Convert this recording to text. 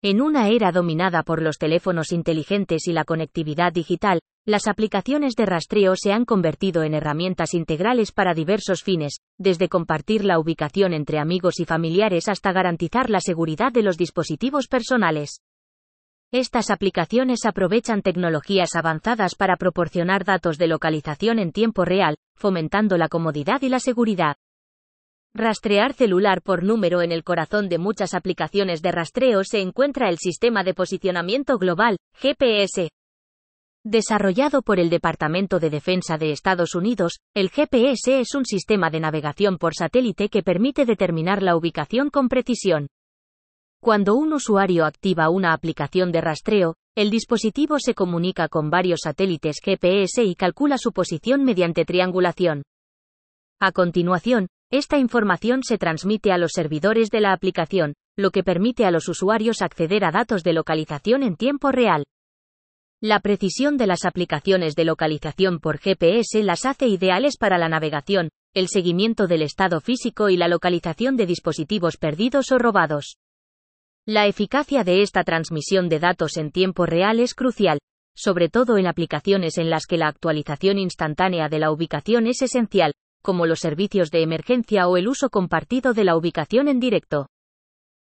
En una era dominada por los teléfonos inteligentes y la conectividad digital, las aplicaciones de rastreo se han convertido en herramientas integrales para diversos fines, desde compartir la ubicación entre amigos y familiares hasta garantizar la seguridad de los dispositivos personales. Estas aplicaciones aprovechan tecnologías avanzadas para proporcionar datos de localización en tiempo real, fomentando la comodidad y la seguridad. Rastrear celular por número en el corazón de muchas aplicaciones de rastreo se encuentra el Sistema de Posicionamiento Global, GPS. Desarrollado por el Departamento de Defensa de Estados Unidos, el GPS es un sistema de navegación por satélite que permite determinar la ubicación con precisión. Cuando un usuario activa una aplicación de rastreo, el dispositivo se comunica con varios satélites GPS y calcula su posición mediante triangulación. A continuación, esta información se transmite a los servidores de la aplicación, lo que permite a los usuarios acceder a datos de localización en tiempo real. La precisión de las aplicaciones de localización por GPS las hace ideales para la navegación, el seguimiento del estado físico y la localización de dispositivos perdidos o robados. La eficacia de esta transmisión de datos en tiempo real es crucial, sobre todo en aplicaciones en las que la actualización instantánea de la ubicación es esencial, como los servicios de emergencia o el uso compartido de la ubicación en directo.